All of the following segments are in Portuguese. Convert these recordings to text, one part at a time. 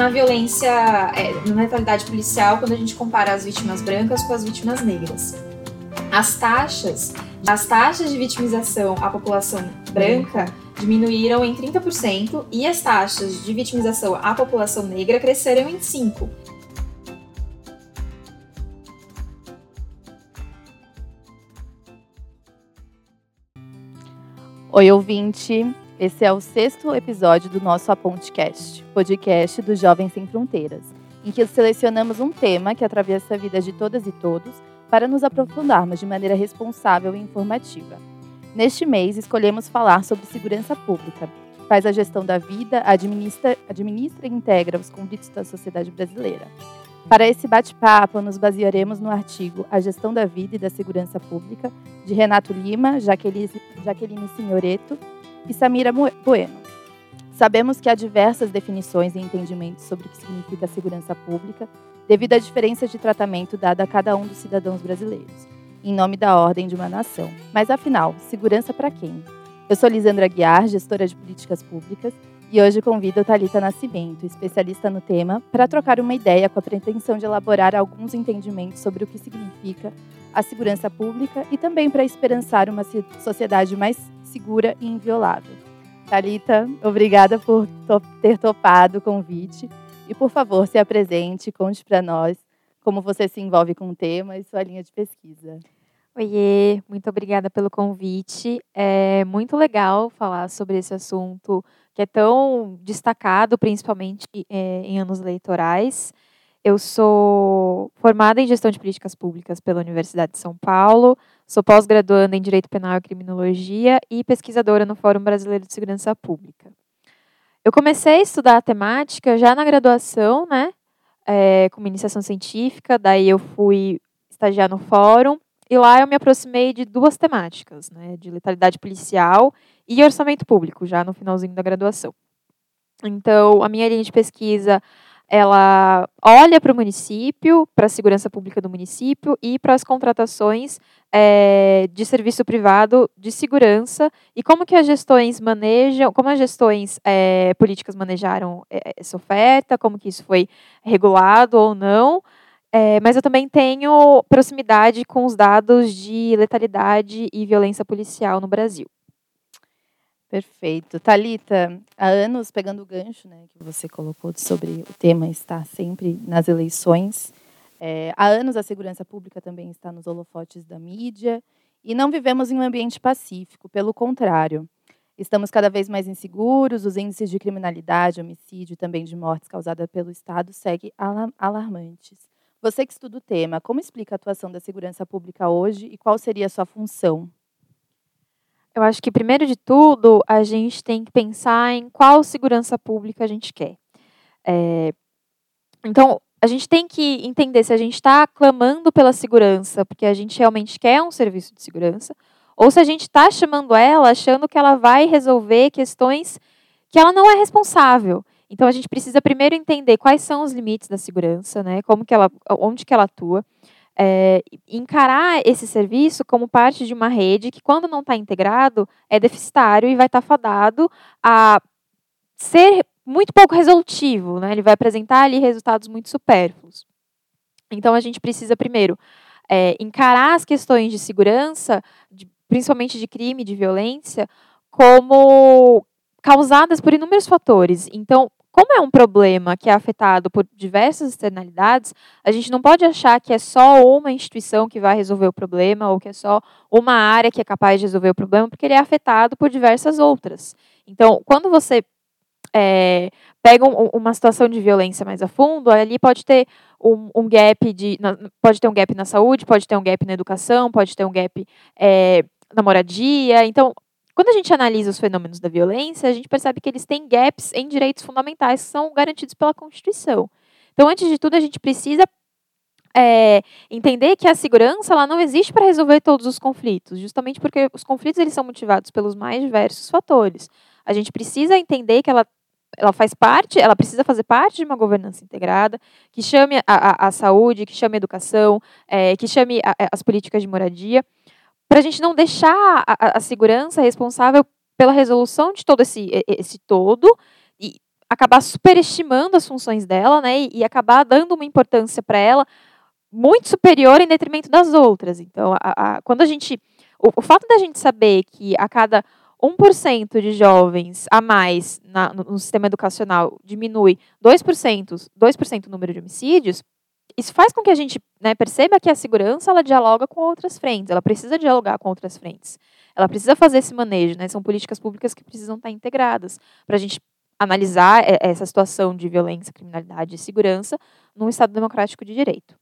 na violência, é, na letalidade policial, quando a gente compara as vítimas brancas com as vítimas negras. As taxas, as taxas de vitimização à população branca diminuíram em 30% e as taxas de vitimização à população negra cresceram em 5%. Oi, ouvinte! Esse é o sexto episódio do nosso Apontecast, podcast do Jovens Sem Fronteiras, em que selecionamos um tema que atravessa a vida de todas e todos para nos aprofundarmos de maneira responsável e informativa. Neste mês, escolhemos falar sobre segurança pública, que faz a gestão da vida, administra, administra e integra os conflitos da sociedade brasileira. Para esse bate-papo, nos basearemos no artigo A Gestão da Vida e da Segurança Pública, de Renato Lima, Jaqueline, Jaqueline Signoreto e Samira Bueno. Sabemos que há diversas definições e entendimentos sobre o que significa segurança pública, devido à diferença de tratamento dada a cada um dos cidadãos brasileiros, em nome da ordem de uma nação. Mas afinal, segurança para quem? Eu sou Lisandra Guiar, gestora de políticas públicas, e hoje convido Talita Nascimento, especialista no tema, para trocar uma ideia com a pretensão de elaborar alguns entendimentos sobre o que significa a segurança pública e também para esperançar uma sociedade mais segura e inviolável. Talita, obrigada por ter topado o convite e por favor, se apresente, conte para nós como você se envolve com o tema e sua linha de pesquisa. Oiê, muito obrigada pelo convite. É muito legal falar sobre esse assunto que é tão destacado, principalmente é, em anos eleitorais. Eu sou formada em gestão de políticas públicas pela Universidade de São Paulo, sou pós-graduanda em Direito Penal e Criminologia e pesquisadora no Fórum Brasileiro de Segurança Pública. Eu comecei a estudar a temática já na graduação, né, é, com iniciação científica, daí eu fui estagiar no Fórum, e lá eu me aproximei de duas temáticas, né, de letalidade policial e orçamento público, já no finalzinho da graduação. Então, a minha linha de pesquisa, ela olha para o município, para a segurança pública do município e para as contratações é, de serviço privado de segurança e como que as gestões manejam, como as gestões é, políticas manejaram eh, essa oferta, como que isso foi regulado ou não, é, mas eu também tenho proximidade com os dados de letalidade e violência policial no Brasil. Perfeito. Talita, há anos pegando o gancho, né, que você colocou sobre o tema estar sempre nas eleições. É, há anos a segurança pública também está nos holofotes da mídia e não vivemos em um ambiente pacífico. Pelo contrário, estamos cada vez mais inseguros. Os índices de criminalidade, homicídio e também de mortes causadas pelo Estado seguem alarmantes. Você que estuda o tema, como explica a atuação da segurança pública hoje e qual seria a sua função? Eu acho que, primeiro de tudo, a gente tem que pensar em qual segurança pública a gente quer. É, então, a gente tem que entender se a gente está clamando pela segurança porque a gente realmente quer um serviço de segurança, ou se a gente está chamando ela achando que ela vai resolver questões que ela não é responsável. Então a gente precisa primeiro entender quais são os limites da segurança, né? Como que ela, onde que ela atua, é, encarar esse serviço como parte de uma rede que, quando não está integrado, é deficitário e vai estar tá fadado a ser muito pouco resolutivo, né? Ele vai apresentar ali resultados muito supérfluos. Então a gente precisa primeiro é, encarar as questões de segurança, de, principalmente de crime, de violência, como causadas por inúmeros fatores. Então, como é um problema que é afetado por diversas externalidades, a gente não pode achar que é só uma instituição que vai resolver o problema ou que é só uma área que é capaz de resolver o problema, porque ele é afetado por diversas outras. Então, quando você é, pega um, uma situação de violência mais a fundo, ali pode ter um, um gap de, na, pode ter um gap na saúde, pode ter um gap na educação, pode ter um gap é, na moradia. Então, quando a gente analisa os fenômenos da violência, a gente percebe que eles têm gaps em direitos fundamentais que são garantidos pela Constituição. Então, antes de tudo, a gente precisa é, entender que a segurança ela não existe para resolver todos os conflitos, justamente porque os conflitos eles são motivados pelos mais diversos fatores. A gente precisa entender que ela, ela faz parte, ela precisa fazer parte de uma governança integrada, que chame a, a, a saúde, que chame a educação, é, que chame a, as políticas de moradia para a gente não deixar a, a, segurança responsável pela resolução de todo esse, esse todo, e acabar superestimando as funções dela, né, e, e acabar dando uma importância para ela muito superior em detrimento das outras. Então, a, a, quando a gente. O, o, fato da gente saber que a cada 1% de jovens a mais na, no, no, sistema educacional diminui 2%, 2% o número de homicídios, isso faz com que a gente né, perceba que a segurança ela dialoga com outras frentes, ela precisa dialogar com outras frentes. Ela precisa fazer esse manejo, né? São políticas públicas que precisam estar integradas para a gente analisar essa situação de violência, criminalidade e segurança num Estado democrático de direito.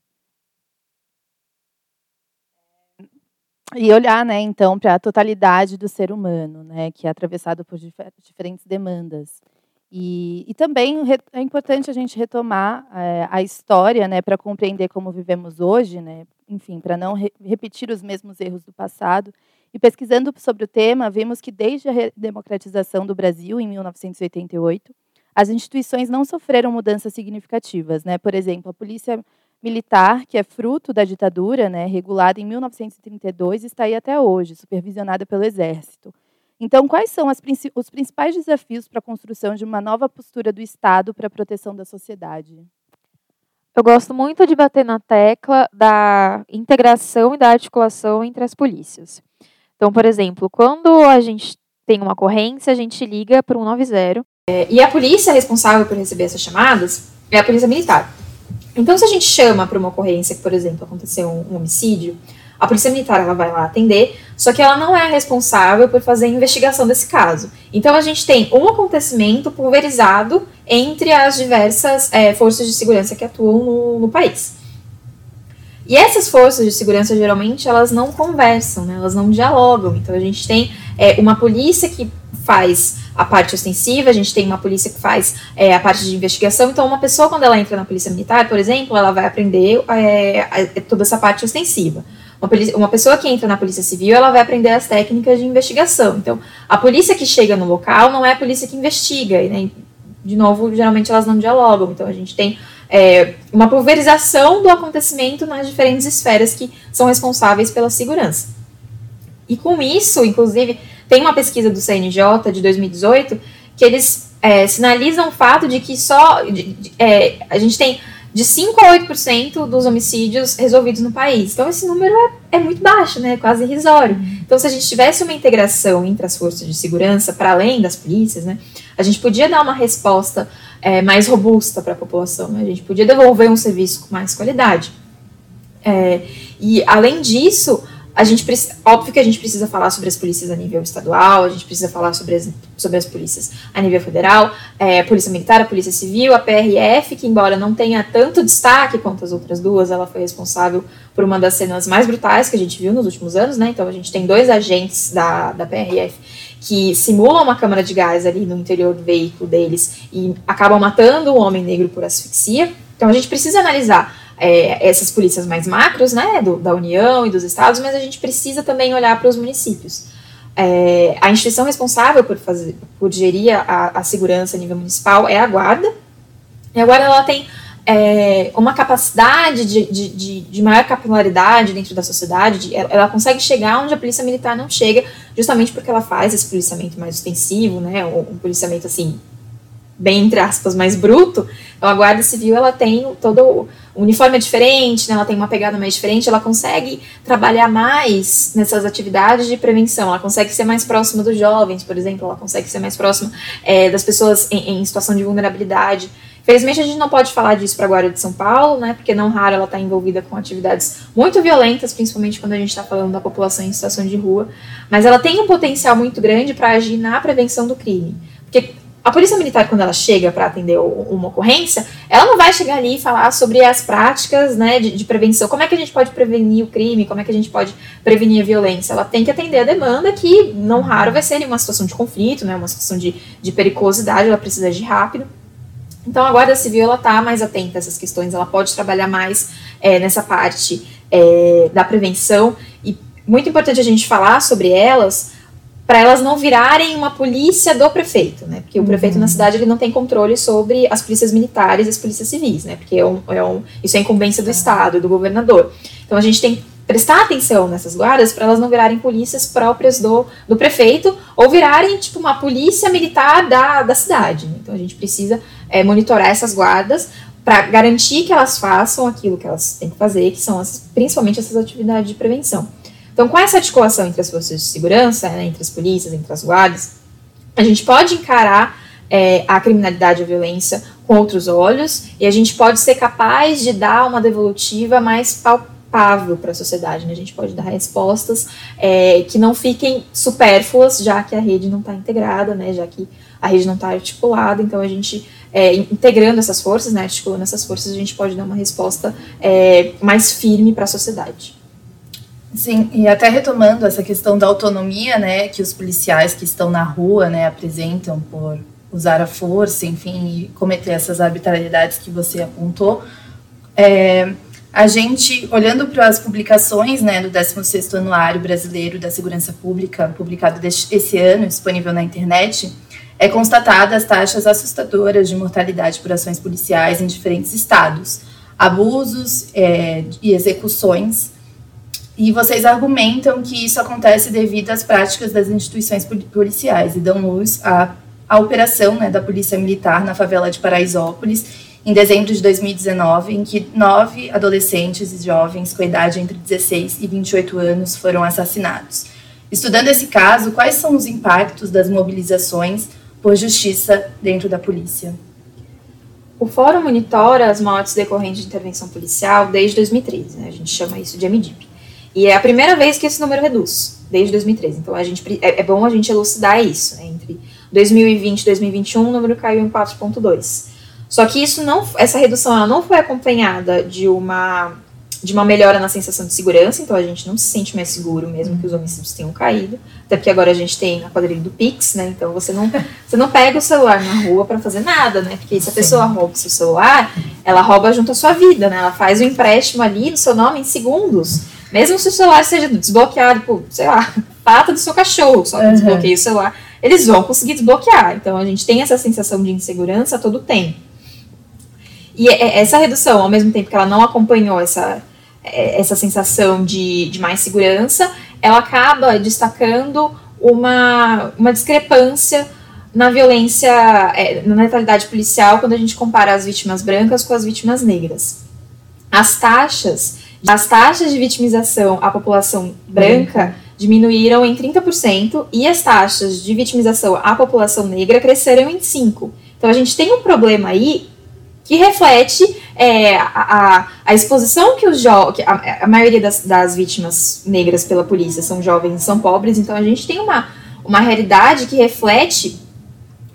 E olhar, né, então, para a totalidade do ser humano, né, que é atravessado por diferentes demandas. E, e também é importante a gente retomar é, a história, né, para compreender como vivemos hoje, né, enfim, para não re repetir os mesmos erros do passado. E pesquisando sobre o tema, vimos que desde a redemocratização do Brasil, em 1988, as instituições não sofreram mudanças significativas. Né? Por exemplo, a Polícia Militar, que é fruto da ditadura, né, regulada em 1932, está aí até hoje, supervisionada pelo Exército. Então, quais são as, os principais desafios para a construção de uma nova postura do Estado para a proteção da sociedade? Eu gosto muito de bater na tecla da integração e da articulação entre as polícias. Então, por exemplo, quando a gente tem uma ocorrência, a gente liga para o 190. É, e a polícia responsável por receber essas chamadas é a polícia militar. Então, se a gente chama para uma ocorrência, que, por exemplo, aconteceu um, um homicídio, a polícia militar ela vai lá atender, só que ela não é responsável por fazer a investigação desse caso. Então a gente tem um acontecimento pulverizado entre as diversas é, forças de segurança que atuam no, no país. E essas forças de segurança, geralmente, elas não conversam, né? elas não dialogam. Então, a gente tem é, uma polícia que faz a parte ostensiva, a gente tem uma polícia que faz é, a parte de investigação. Então, uma pessoa, quando ela entra na polícia militar, por exemplo, ela vai aprender é, toda essa parte ostensiva. Uma, polícia, uma, pessoa que entra na polícia civil, ela vai aprender as técnicas de investigação. Então, a polícia que chega no local não é a polícia que investiga. Né? De novo, geralmente elas não dialogam. Então, a gente tem é, uma pulverização do acontecimento nas diferentes esferas que são responsáveis pela segurança. E com isso, inclusive, tem uma pesquisa do CNJ de 2018 que eles é, sinalizam o fato de que só de, de, é, a gente tem de 5 a 8% dos homicídios resolvidos no país. Então, esse número é, é muito baixo, né? quase irrisório. Então, se a gente tivesse uma integração entre as forças de segurança, para além das polícias, né, a gente podia dar uma resposta é, mais robusta para a população. Né? A gente podia devolver um serviço com mais qualidade. É, e, além disso, a gente óbvio que a gente precisa falar sobre as polícias a nível estadual, a gente precisa falar sobre as, sobre as polícias a nível federal, é, Polícia Militar, a Polícia Civil, a PRF, que embora não tenha tanto destaque quanto as outras duas, ela foi responsável por uma das cenas mais brutais que a gente viu nos últimos anos, né? Então a gente tem dois agentes da, da PRF que simulam uma câmara de gás ali no interior do veículo deles e acabam matando um homem negro por asfixia. Então a gente precisa analisar é, essas polícias mais macros, né, do, da União e dos estados, mas a gente precisa também olhar para os municípios. É, a instituição responsável por, fazer, por gerir a, a segurança a nível municipal é a Guarda. E a Guarda ela tem é, uma capacidade de, de, de, de, maior capilaridade dentro da sociedade, de, ela, ela, consegue chegar onde a polícia militar não chega, justamente porque ela faz esse policiamento mais ostensivo, né, um, policiamento assim, bem entre aspas, mais bruto. Então a Guarda Civil ela tem todo o uniforme é diferente, né, ela tem uma pegada mais diferente, ela consegue trabalhar mais nessas atividades de prevenção, ela consegue ser mais próxima dos jovens, por exemplo, ela consegue ser mais próxima é, das pessoas em, em situação de vulnerabilidade. Felizmente a gente não pode falar disso para a Guarda de São Paulo, né? Porque não raro ela está envolvida com atividades muito violentas, principalmente quando a gente está falando da população em situação de rua. Mas ela tem um potencial muito grande para agir na prevenção do crime. Porque a polícia militar, quando ela chega para atender uma ocorrência, ela não vai chegar ali e falar sobre as práticas né, de, de, prevenção. Como é que a gente pode prevenir o crime? Como é que a gente pode prevenir a violência? Ela tem que atender a demanda, que não raro vai ser uma situação de conflito, né, uma situação de, de periculosidade, ela precisa agir rápido. Então a Guarda Civil está mais atenta a essas questões, ela pode trabalhar mais é, nessa parte é, da prevenção e muito importante a gente falar sobre elas para elas não virarem uma polícia do prefeito, né? Porque o prefeito uhum. na cidade ele não tem controle sobre as polícias militares e as polícias civis, né? Porque é um, é um, isso é incumbência do tá. Estado, do governador. Então a gente tem prestar atenção nessas guardas para elas não virarem polícias próprias do, do prefeito ou virarem tipo uma polícia militar da, da cidade. Então a gente precisa é, monitorar essas guardas para garantir que elas façam aquilo que elas têm que fazer, que são as, principalmente essas atividades de prevenção. Então, com essa articulação entre as forças de segurança, né, entre as polícias, entre as guardas, a gente pode encarar é, a criminalidade e a violência com outros olhos e a gente pode ser capaz de dar uma devolutiva mais palpável para a sociedade. Né? A gente pode dar respostas é, que não fiquem supérfluas, já que a rede não está integrada, né? já que a rede não está articulada. Então, a gente, é, integrando essas forças, né? articulando essas forças, a gente pode dar uma resposta é, mais firme para a sociedade. Sim, e até retomando essa questão da autonomia, né, que os policiais que estão na rua, né, apresentam por usar a força, enfim, e cometer essas arbitrariedades que você apontou, é, a gente, olhando para as publicações né, do 16º Anuário Brasileiro da Segurança Pública, publicado esse ano, disponível na internet, é constatada as taxas assustadoras de mortalidade por ações policiais em diferentes estados, abusos é, e execuções, e vocês argumentam que isso acontece devido às práticas das instituições policiais e dão luz à a operação né, da Polícia Militar na favela de Paraisópolis, em dezembro de 2019, em que nove adolescentes e jovens com idade entre 16 e 28 anos foram assassinados. Estudando esse caso, quais são os impactos das mobilizações por justiça dentro da polícia? O Fórum monitora as mortes decorrentes de intervenção policial desde 2013, né? a gente chama isso de MDIP. E é a primeira vez que esse número reduz, desde 2013. Então a gente, é, é bom a gente elucidar isso, né? entre 2020 e 2021, o número caiu em 4,2. Só que isso não, essa redução ela não foi acompanhada de uma de uma melhora na sensação de segurança, então a gente não se sente mais seguro mesmo que os homicídios tenham caído, até porque agora a gente tem a quadrilha do Pix, né? Então você não você não pega o celular na rua para fazer nada, né? Porque se a pessoa rouba o seu celular, ela rouba junto à sua vida, né? Ela faz o um empréstimo ali no seu nome em segundos. Mesmo se o celular seja desbloqueado por, sei lá, pata do seu cachorro, só que uhum. desbloqueia o celular eles vão conseguir desbloquear. Então a gente tem essa sensação de insegurança todo o tempo. E essa redução, ao mesmo tempo que ela não acompanhou essa, é, essa sensação de, de mais segurança, ela acaba destacando uma, uma discrepância na violência, é, na letalidade policial, quando a gente compara as vítimas brancas com as vítimas negras. As taxas, as taxas de vitimização à população branca diminuíram em 30% e as taxas de vitimização à população negra cresceram em 5%. Então a gente tem um problema aí que reflete é, a, a, exposição que os jovens, a, a, maioria das, das, vítimas negras pela polícia são jovens, são pobres, então a gente tem uma, uma realidade que reflete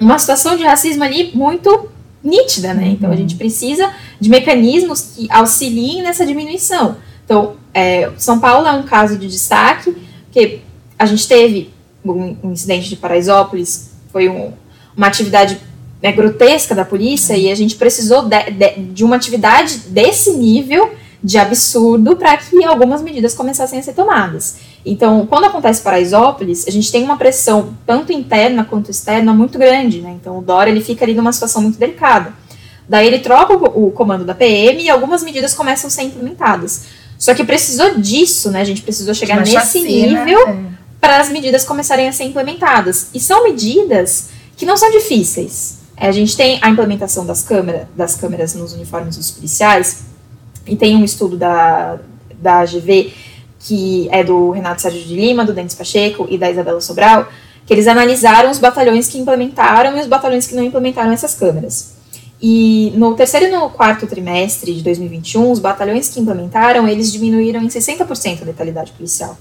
uma situação de racismo ali muito nítida, né? Então a gente precisa de mecanismos que auxiliem nessa diminuição. Então, é, São Paulo é um caso de destaque, porque a gente teve um, incidente de Paraisópolis, foi um, uma atividade né, grotesca da polícia e a gente precisou de, de, de uma atividade desse nível de absurdo para que algumas medidas começassem a ser tomadas. Então, quando acontece Paraisópolis, a gente tem uma pressão tanto interna quanto externa muito grande, né? Então, o Dória ele fica ali numa situação muito delicada. Daí ele troca o, o comando da PM e algumas medidas começam a ser implementadas. Só que precisou disso, né? A gente precisou chegar nesse chacina, nível é. para as medidas começarem a ser implementadas. E são medidas que não são difíceis. É, a gente tem a implementação das, câmera, das câmeras nos uniformes dos policiais, e tem um estudo da, da AGV, que é do Renato Sérgio de Lima, do Denis Pacheco e da Isabela Sobral, que eles analisaram os batalhões que implementaram e os batalhões que não implementaram essas câmeras. E no terceiro e no quarto trimestre de 2021, os batalhões que implementaram, eles diminuíram em 60% a letalidade policial.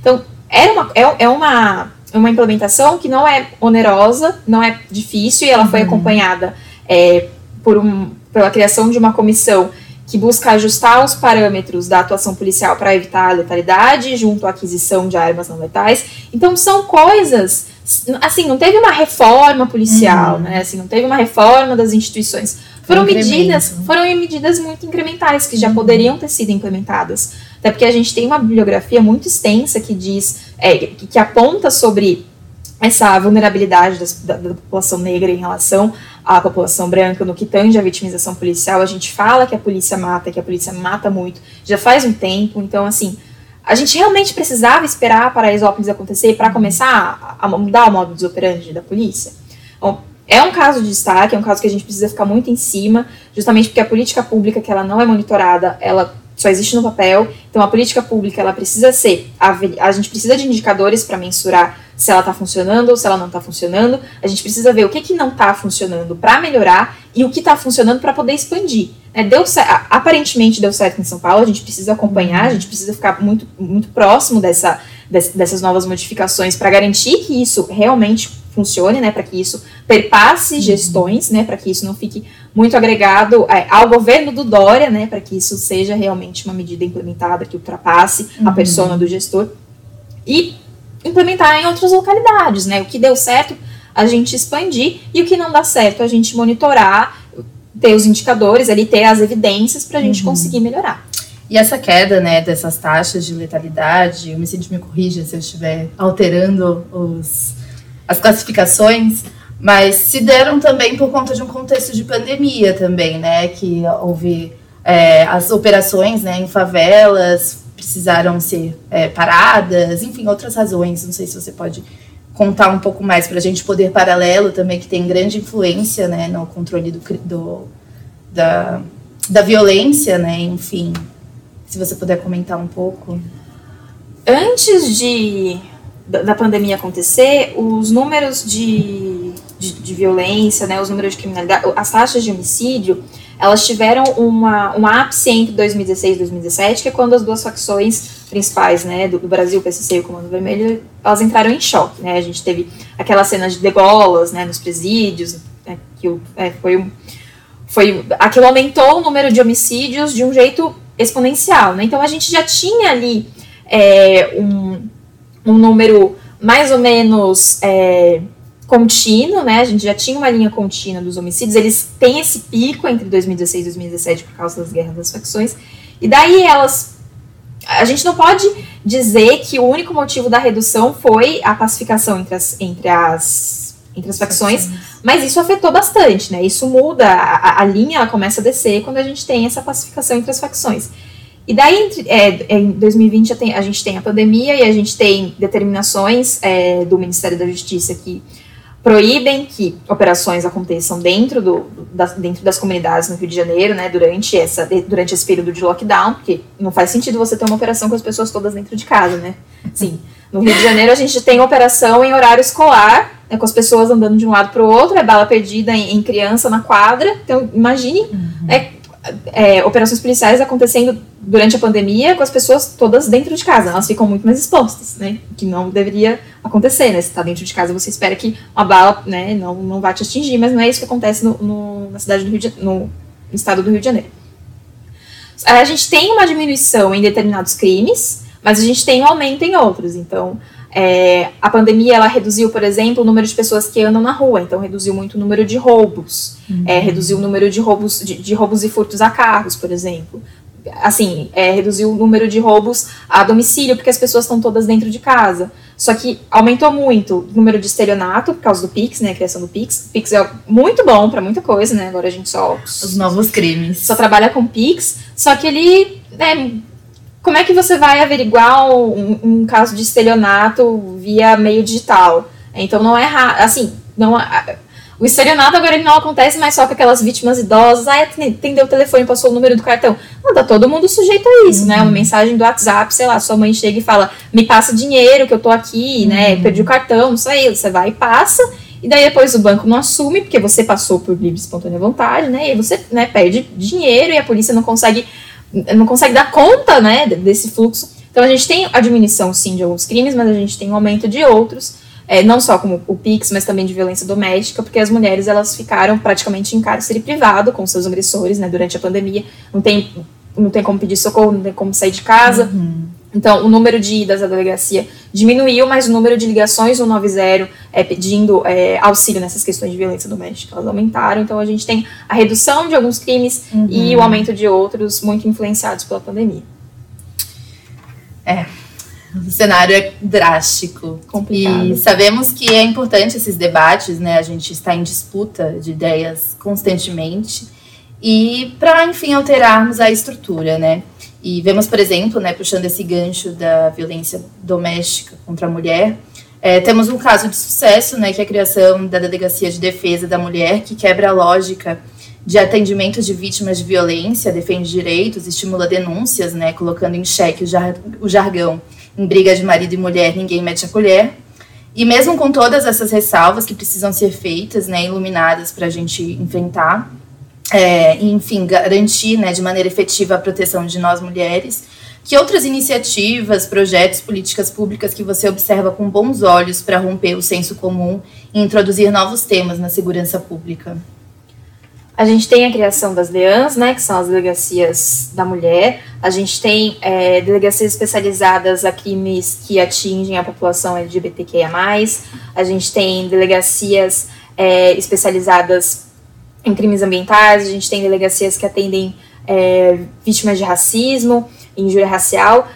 Então, era uma, é, é uma, uma implementação que não é onerosa, não é difícil, e ela foi uhum. acompanhada é, por um, pela criação de uma comissão que busca ajustar os parâmetros da atuação policial para evitar a letalidade, junto à aquisição de armas não letais. Então, são coisas assim, não teve uma reforma policial, uhum. né? Assim, não teve uma reforma das instituições. Foram medidas, foram medidas muito incrementais que já uhum. poderiam ter sido implementadas. Até porque a gente tem uma bibliografia muito extensa que diz, é, que, que, aponta sobre essa vulnerabilidade das, da, da, população negra em relação à população branca no que tange a vitimização policial. A gente fala que a polícia mata, que a polícia mata muito, já faz um tempo. Então, assim, a gente realmente precisava esperar para a Exópolis acontecer para começar a mudar o modo de operandi da polícia? Bom, é um caso de destaque, é um caso que a gente precisa ficar muito em cima, justamente porque a política pública que ela não é monitorada, ela só existe no papel. Então a política pública ela precisa ser a, gente precisa de indicadores para mensurar se ela está funcionando ou se ela não está funcionando. A gente precisa ver o que, que não está funcionando para melhorar e o que está funcionando para poder expandir. É, deu aparentemente deu certo em São Paulo. A gente precisa acompanhar, a gente precisa ficar muito, muito próximo dessa, dessas novas modificações para garantir que isso realmente funcione, né, para que isso perpasse gestões, né, para que isso não fique muito agregado é, ao governo do Dória, né, para que isso seja realmente uma medida implementada que ultrapasse uhum. a persona do gestor e implementar em outras localidades, né, o que deu certo a gente expandir e o que não dá certo a gente monitorar, ter os indicadores ali, ter as evidências para a gente uhum. conseguir melhorar. E essa queda, né, dessas taxas de letalidade, o Vicente me corrija se eu estiver alterando os, as classificações, mas se deram também por conta de um contexto de pandemia também, né? Que houve é, as operações né, em favelas precisaram ser é, paradas, enfim, outras razões. Não sei se você pode contar um pouco mais para a gente poder paralelo também que tem grande influência né, no controle do, do, da, da violência, né? Enfim, se você puder comentar um pouco. Antes de da pandemia acontecer, os números de, de, de, violência, né, os números de criminalidade, as taxas de homicídio, elas tiveram uma, um ápice entre 2016 e 2017, que é quando as duas facções principais, né, do, do Brasil, o PCC e o Comando Vermelho, elas entraram em choque, né, a gente teve aquela cena de degolas, né, nos presídios, né, que é, foi um, foi, aquilo aumentou o número de homicídios de um jeito exponencial, né, então a gente já tinha ali é, um um número mais ou menos é, contínuo, né? A gente já tinha uma linha contínua dos homicídios. Eles têm esse pico entre 2016 e 2017 por causa das guerras das facções. E daí elas. A gente não pode dizer que o único motivo da redução foi a pacificação entre as, entre as, entre as facções, mas isso afetou bastante, né? Isso muda, a, a linha ela começa a descer quando a gente tem essa pacificação entre as facções. E daí, é, em 2020, a, tem, a, gente tem a pandemia e a gente tem determinações é, do Ministério da Justiça que proíbem que operações aconteçam dentro, do, das, dentro das comunidades no Rio de Janeiro, né, durante, essa, durante esse período de lockdown, porque não faz sentido você ter uma operação com as pessoas todas dentro de casa, né? Sim. No Rio de Janeiro, a gente tem operação em horário escolar, né, com as pessoas andando de um lado para o outro, é bala perdida em, em, criança na quadra. Então, imagine uhum. é, é, operações policiais acontecendo durante a pandemia com as pessoas todas dentro de casa. Elas ficam muito mais expostas, né? Que não deveria acontecer, né? Se está dentro de casa, você espera que uma bala, né, não, não vá te atingir, mas não é isso que acontece no, no na cidade do Rio de, no estado do Rio de Janeiro. A gente tem uma diminuição em determinados crimes, mas a gente tem um aumento em outros. Então, é, a pandemia ela reduziu, por exemplo, o número de pessoas que andam na rua, então reduziu muito o número de roubos, uhum. é, reduziu o número de roubos, de, de, roubos e furtos a carros, por exemplo. Assim, é, reduziu o número de roubos a domicílio, porque as pessoas estão todas dentro de casa. Só que aumentou muito o número de estelionato por causa do Pix, né? A criação do Pix. O Pix é muito bom para muita coisa, né? Agora a gente só. Os novos crimes. Só trabalha com Pix. Só que ele é, como é que você vai averiguar um, um caso de estelionato via meio digital? Então não é assim, não o estelionato agora ele não acontece mais só com aquelas vítimas idosas, ah, atendeu o telefone, passou o número do cartão. Não, tá todo mundo sujeito a isso, uhum. né? Uma uhum. mensagem do WhatsApp, sei lá, sua mãe chega e fala, me passa dinheiro que eu tô aqui, né? uhum. né? Perdi o cartão, não sei, você vai e passa. E daí depois o banco não assume, porque você passou por livre espontânea vontade, né? E aí você né, perde dinheiro e a polícia não consegue não consegue dar conta, né, desse fluxo. Então a gente tem a diminuição, sim, de alguns crimes, mas a gente tem um aumento de outros, é, não só como o PIX, mas também de violência doméstica, porque as mulheres elas ficaram praticamente em cárcere privado com seus agressores, né, durante a pandemia. Não tem, não tem como pedir socorro, não tem como sair de casa. Uhum. Então, o número de idas à delegacia diminuiu, mas o número de ligações no 90 é, pedindo é, auxílio nessas questões de violência doméstica, elas aumentaram. Então, a gente tem a redução de alguns crimes uhum. e o aumento de outros, muito influenciados pela pandemia. É, o cenário é drástico. Complicado. E sabemos que é importante esses debates, né? A gente está em disputa de ideias constantemente. E para, enfim, alterarmos a estrutura, né? E vemos, por exemplo, né, puxando esse gancho da violência doméstica contra a mulher, é, temos um caso de sucesso, né, que é a criação da Delegacia de Defesa da Mulher, que quebra a lógica de atendimento de vítimas de violência, defende direitos, estimula denúncias, né, colocando em xeque o, jar o jargão em briga de marido e mulher, ninguém mete a colher. E mesmo com todas essas ressalvas que precisam ser feitas, né, iluminadas para a gente enfrentar, é, enfim, garantir né, de maneira efetiva a proteção de nós mulheres, que outras iniciativas, projetos, políticas públicas que você observa com bons olhos para romper o senso comum e introduzir novos temas na segurança pública? A gente tem a criação das DEANs, né, que são as delegacias da mulher. A gente tem é, delegacias especializadas a crimes que atingem a população LGBTQIA+. A gente tem delegacias é, especializadas em crimes ambientais. A gente tem delegacias que atendem é, vítimas de racismo injúria racial.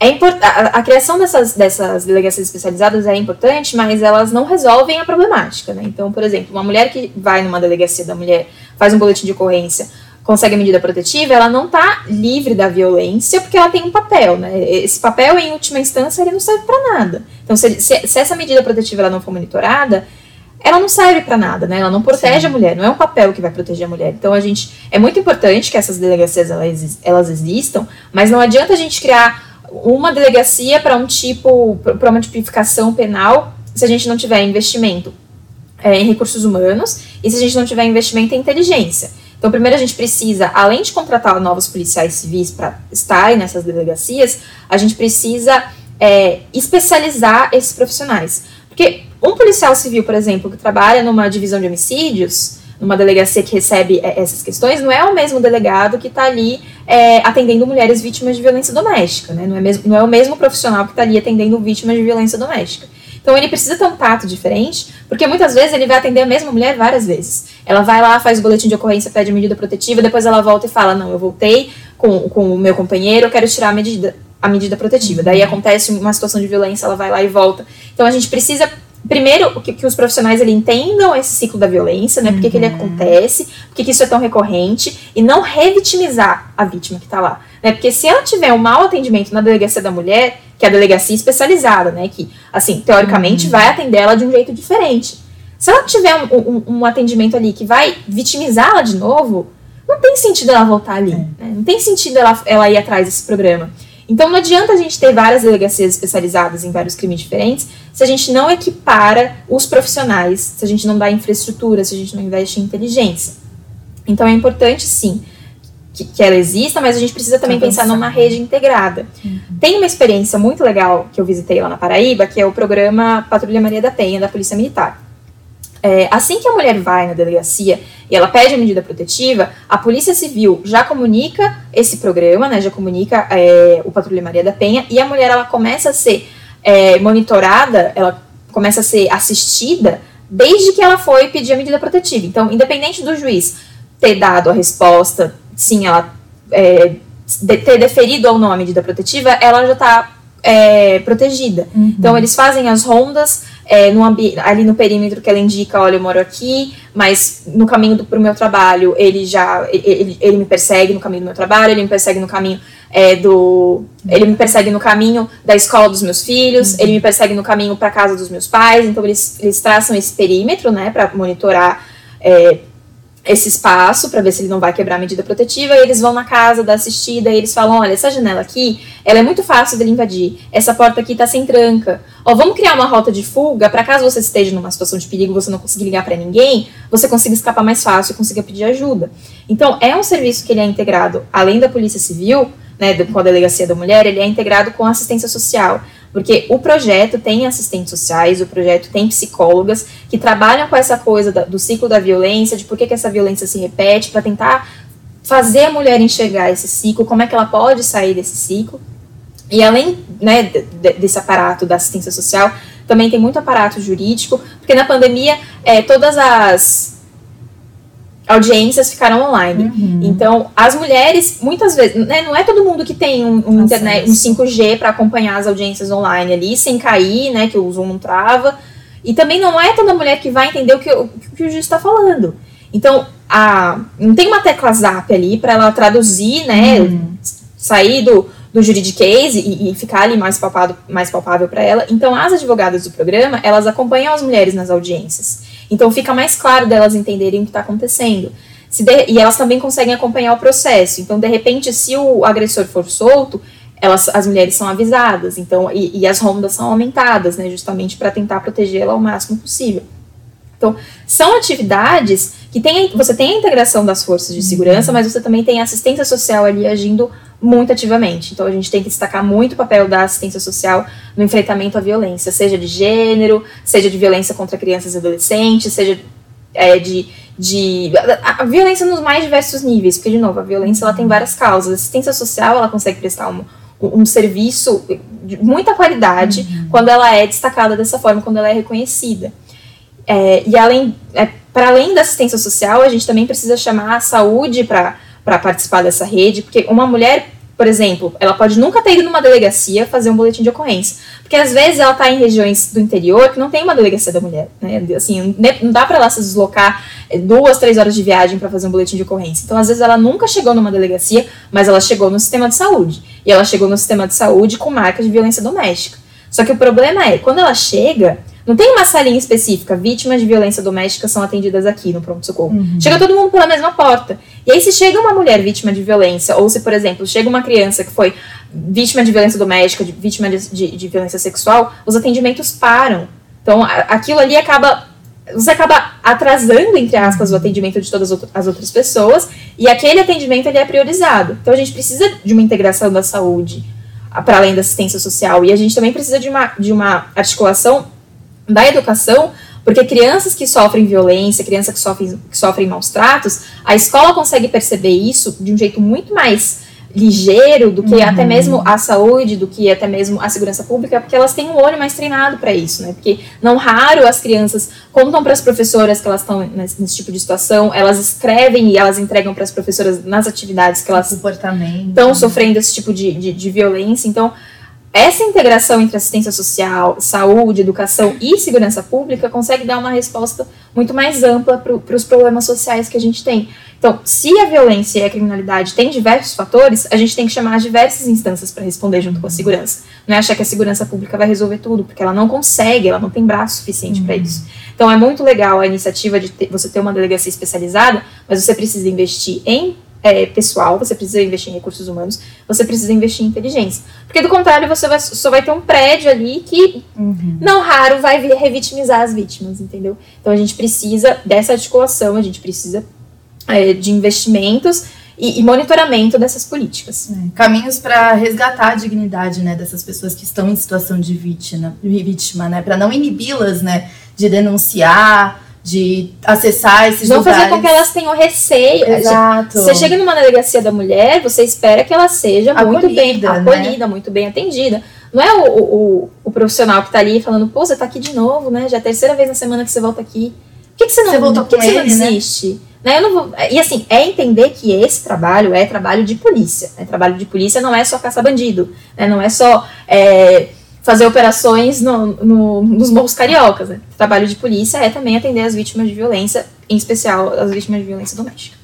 É a, a, criação dessas, dessas delegacias especializadas é importante, mas elas não resolvem a problemática. Né? Então, por exemplo, uma mulher que vai numa delegacia da mulher, faz um boletim de ocorrência, consegue a medida protetiva, ela não está livre da violência porque ela tem um papel. Né? Esse papel, em última instância, ele não serve para nada. Então, se, se, se, essa medida protetiva ela não for monitorada, ela não serve para nada, né? Ela não protege Sim. a mulher, não é um papel que vai proteger a mulher. Então a gente é muito importante que essas delegacias elas, elas existam, mas não adianta a gente criar uma delegacia para um tipo, para uma tipificação penal, se a gente não tiver investimento é, em recursos humanos e se a gente não tiver investimento em inteligência. Então, primeiro a gente precisa, além de contratar novos policiais civis para estarem nessas delegacias, a gente precisa é, especializar esses profissionais. Porque um policial civil, por exemplo, que trabalha numa divisão de homicídios, numa delegacia que recebe é, essas questões, não é o mesmo delegado que está ali é, atendendo mulheres vítimas de violência doméstica, né? Não é, mesmo, não é o mesmo profissional que está ali atendendo vítimas de violência doméstica. Então ele precisa ter um tato diferente, porque muitas vezes ele vai atender a mesma mulher várias vezes. Ela vai lá, faz o boletim de ocorrência, pede medida protetiva, depois ela volta e fala: Não, eu voltei com, com o meu companheiro, eu quero tirar a medida, a medida protetiva. Daí acontece uma situação de violência, ela vai lá e volta. Então a gente precisa primeiro, que, que os profissionais ele entendam esse ciclo da violência, né? Por que, que ele uhum. acontece, por que, que isso é tão recorrente, e não revitimizar a vítima que está lá. Né? Porque se ela tiver um mau atendimento na delegacia da mulher, que é a delegacia especializada, né? Que, assim, teoricamente, uhum. vai atender ela de um jeito diferente. Se ela tiver um, um, um atendimento ali que vai vitimizá-la de novo, não tem sentido ela voltar ali. É. Né? Não tem sentido ela, ela ir atrás desse programa. Então não adianta a gente ter várias delegacias especializadas em vários crimes diferentes se a gente não equipara os profissionais, se a gente não dá infraestrutura, se a gente não investe em inteligência. Então é importante sim que, que ela exista, mas a gente precisa também pensar numa rede integrada. Uhum. Tem uma experiência muito legal que eu visitei lá na Paraíba, que é o programa Patrulha Maria da Penha da Polícia Militar. É, assim que a mulher vai na delegacia e ela pede a medida protetiva, a Polícia Civil já comunica esse programa, né, já comunica é, o Patrulha Maria da Penha, e a mulher ela começa a ser é, monitorada, ela começa a ser assistida desde que ela foi pedir a medida protetiva. Então, independente do juiz ter dado a resposta, sim, ela é, de, ter deferido ou não a medida protetiva, ela já está é, protegida. Uhum. Então, eles fazem as rondas é, no ali no perímetro que ela indica, olha, eu moro aqui, mas no caminho para o meu trabalho, ele já, ele, ele me persegue no caminho do meu trabalho, ele me persegue no caminho é, do, ele me persegue no caminho da escola dos meus filhos, uhum. ele me persegue no caminho para casa dos meus pais, então eles, eles traçam esse perímetro, né, para monitorar é, esse espaço para ver se ele não vai quebrar a medida protetiva, e eles vão na casa da assistida e eles falam, olha, essa janela aqui, ela é muito fácil dele invadir, essa porta aqui tá sem tranca, ó, vamos criar uma rota de fuga para caso você esteja numa situação de perigo, você não conseguir ligar para ninguém, você consiga escapar mais fácil e consiga pedir ajuda. Então, é um serviço que ele é integrado, além da Polícia Civil, né, com a Delegacia da Mulher, ele é integrado com a assistência social. Porque o projeto tem assistentes sociais, o projeto tem psicólogas que trabalham com essa coisa da, do ciclo da violência, de por que, que essa violência se repete, para tentar fazer a mulher enxergar esse ciclo, como é que ela pode sair desse ciclo. E além né, desse aparato da assistência social, também tem muito aparato jurídico, porque na pandemia é, todas as audiências ficaram online. Uhum. Então, as mulheres, muitas vezes, né, não é todo mundo que tem um, um internet, um 5G para acompanhar as audiências online ali, sem cair, né, que o Zoom não trava. E também não é toda mulher que vai entender o que o, que o juiz está falando. Então, a, não tem uma tecla zap ali para ela traduzir, né, uhum. sair do, do juridiquês e, e ficar ali mais, palpado, mais palpável para ela. Então, as advogadas do programa, elas acompanham as mulheres nas audiências. Então, fica mais claro delas entenderem o que está acontecendo. De, e elas também conseguem acompanhar o processo. Então, de repente, se o agressor for solto, elas, as mulheres são avisadas, então e, e as rondas são aumentadas, né, justamente para tentar protegê-la ao máximo possível. Então, são atividades que tem, você tem a integração das forças de segurança, mas você também tem a assistência social ali agindo muito ativamente. Então, a gente tem que destacar muito o papel da assistência social no enfrentamento à violência, seja de gênero, seja de violência contra crianças e adolescentes, seja é, de, de a, a violência nos mais diversos níveis, porque, de novo, a violência ela tem várias causas. A assistência social ela consegue prestar um, um serviço de muita qualidade uhum. quando ela é destacada dessa forma, quando ela é reconhecida. É, e além, é, para além da assistência social, a gente também precisa chamar a saúde para participar dessa rede, porque uma mulher por exemplo, ela pode nunca ter ido numa delegacia fazer um boletim de ocorrência. Porque às vezes ela está em regiões do interior que não tem uma delegacia da mulher. Né? Assim, não dá para ela se deslocar eh, duas, três horas de viagem para fazer um boletim de ocorrência. Então, às vezes, ela nunca chegou numa delegacia, mas ela chegou no sistema de saúde. E ela chegou no sistema de saúde com marca de violência doméstica. Só que o problema é, quando ela chega, não tem uma salinha específica, vítimas de violência doméstica são atendidas aqui no pronto-socorro. Uhum. Chega todo mundo pela mesma porta. E aí, se chega uma mulher vítima de violência, ou se, por exemplo, chega uma criança que foi vítima de violência doméstica, de, vítima de, de, de violência sexual, os atendimentos param. Então, a, aquilo ali acaba. Você acaba atrasando, entre aspas, o atendimento de todas as outras pessoas, e aquele atendimento ele é priorizado. Então, a gente precisa de uma integração da saúde para além da assistência social, e a gente também precisa de uma, de uma articulação da educação, porque crianças que sofrem violência, crianças que sofrem, que sofrem maus tratos, a escola consegue perceber isso de um jeito muito mais ligeiro do que uhum. até mesmo a saúde, do que até mesmo a segurança pública, porque elas têm um olho mais treinado para isso, né? Porque não raro as crianças contam para as professoras que elas estão nesse, nesse, tipo de situação, elas escrevem e elas entregam para as professoras nas atividades que elas estão sofrendo esse tipo de, de, de violência. Então, essa integração entre assistência social, saúde, educação e segurança pública consegue dar uma resposta muito mais ampla para os problemas sociais que a gente tem. Então, se a violência e a criminalidade têm diversos fatores, a gente tem que chamar diversas instâncias para responder junto com a segurança. Não é achar que a segurança pública vai resolver tudo, porque ela não consegue, ela não tem braço suficiente uhum. para isso. Então, é muito legal a iniciativa de ter, você ter uma delegacia especializada, mas você precisa investir em é, pessoal, você precisa investir em recursos humanos, você precisa investir em inteligência. Porque do contrário, você vai, só vai ter um prédio ali que, uhum. não raro, vai revitimizar as vítimas, entendeu? Então a gente precisa dessa articulação, a gente precisa é, de investimentos e, e, monitoramento dessas políticas. É, caminhos para resgatar a dignidade né, dessas pessoas que estão em situação de vítima, vítima né, para não inibi-las né, de denunciar de acessar esses Vão lugares. fazer com que elas tenham receio. Exato. Você chega numa delegacia da mulher, você espera que ela seja acolhida, muito bem né? acolhida, muito bem atendida. Não é o, o, o profissional que está ali falando, pô, você está aqui de novo, né? Já é a terceira vez na semana que você volta aqui. Por que, que você não, você voltou por que, que você não desiste? Né? Né? Eu não vou, e assim, é entender que esse trabalho é trabalho de polícia. Né? Trabalho de polícia não é só caçar bandido, né? não é só é, fazer operações no, no, nos morros cariocas. Né? O trabalho de polícia é também atender as vítimas de violência, em especial as vítimas de violência doméstica.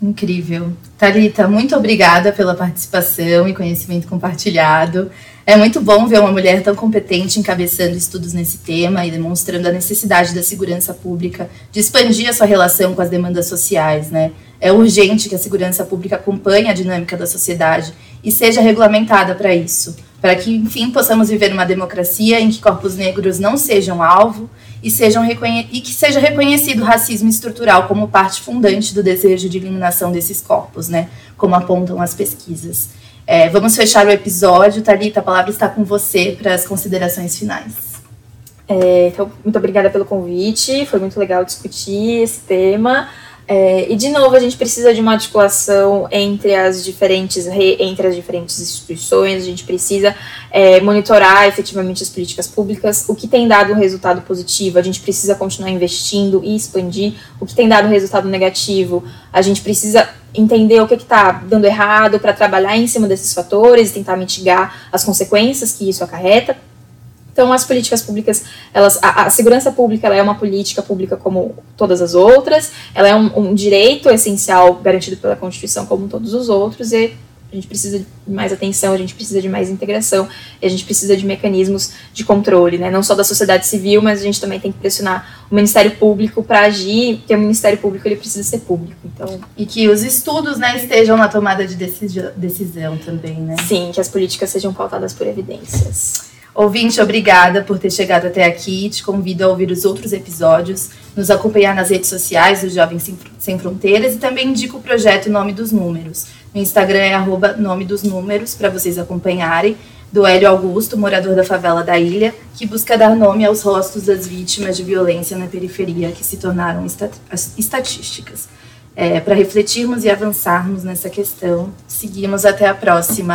Incrível. Talita, muito obrigada pela participação e conhecimento compartilhado. É muito bom ver uma mulher tão competente encabeçando estudos nesse tema e demonstrando a necessidade da segurança pública de expandir a sua relação com as demandas sociais, né? É urgente que a segurança pública acompanhe a dinâmica da sociedade e seja regulamentada para isso para que, enfim, possamos viver uma democracia em que corpos negros não sejam alvo e, sejam e que seja reconhecido o racismo estrutural como parte fundante do desejo de eliminação desses corpos, né? Como apontam as pesquisas. É, vamos fechar o episódio. Thalita, a palavra está com você para as considerações finais. É, então, muito obrigada pelo convite. Foi muito legal discutir esse tema. É, e de novo a gente precisa de uma articulação entre as diferentes entre as diferentes instituições. A gente precisa é, monitorar efetivamente as políticas públicas. O que tem dado um resultado positivo, a gente precisa continuar investindo e expandir. O que tem dado um resultado negativo, a gente precisa entender o que está dando errado para trabalhar em cima desses fatores e tentar mitigar as consequências que isso acarreta. Então, as políticas públicas, elas, a, a segurança pública é uma política pública como todas as outras, ela é um, um, direito essencial garantido pela Constituição como todos os outros, e a gente precisa de mais atenção, a gente precisa de mais integração, e a gente precisa de mecanismos de controle, né? Não só da sociedade civil, mas a gente também tem que pressionar o Ministério Público para agir, porque o Ministério Público ele precisa ser público. Então, e que os estudos, né, estejam na tomada de decisão também, né? Sim, que as políticas sejam pautadas por evidências. Ouvinte, obrigada por ter chegado até aqui. Te convido a ouvir os outros episódios, nos acompanhar nas redes sociais do Jovens Sem Fronteiras e também indico o projeto Nome dos Números. No Instagram é arroba Nome dos Números, para vocês acompanharem, do Hélio Augusto, morador da favela da ilha, que busca dar nome aos rostos das vítimas de violência na periferia que se tornaram estatísticas. É, para refletirmos e avançarmos nessa questão, seguimos até a próxima.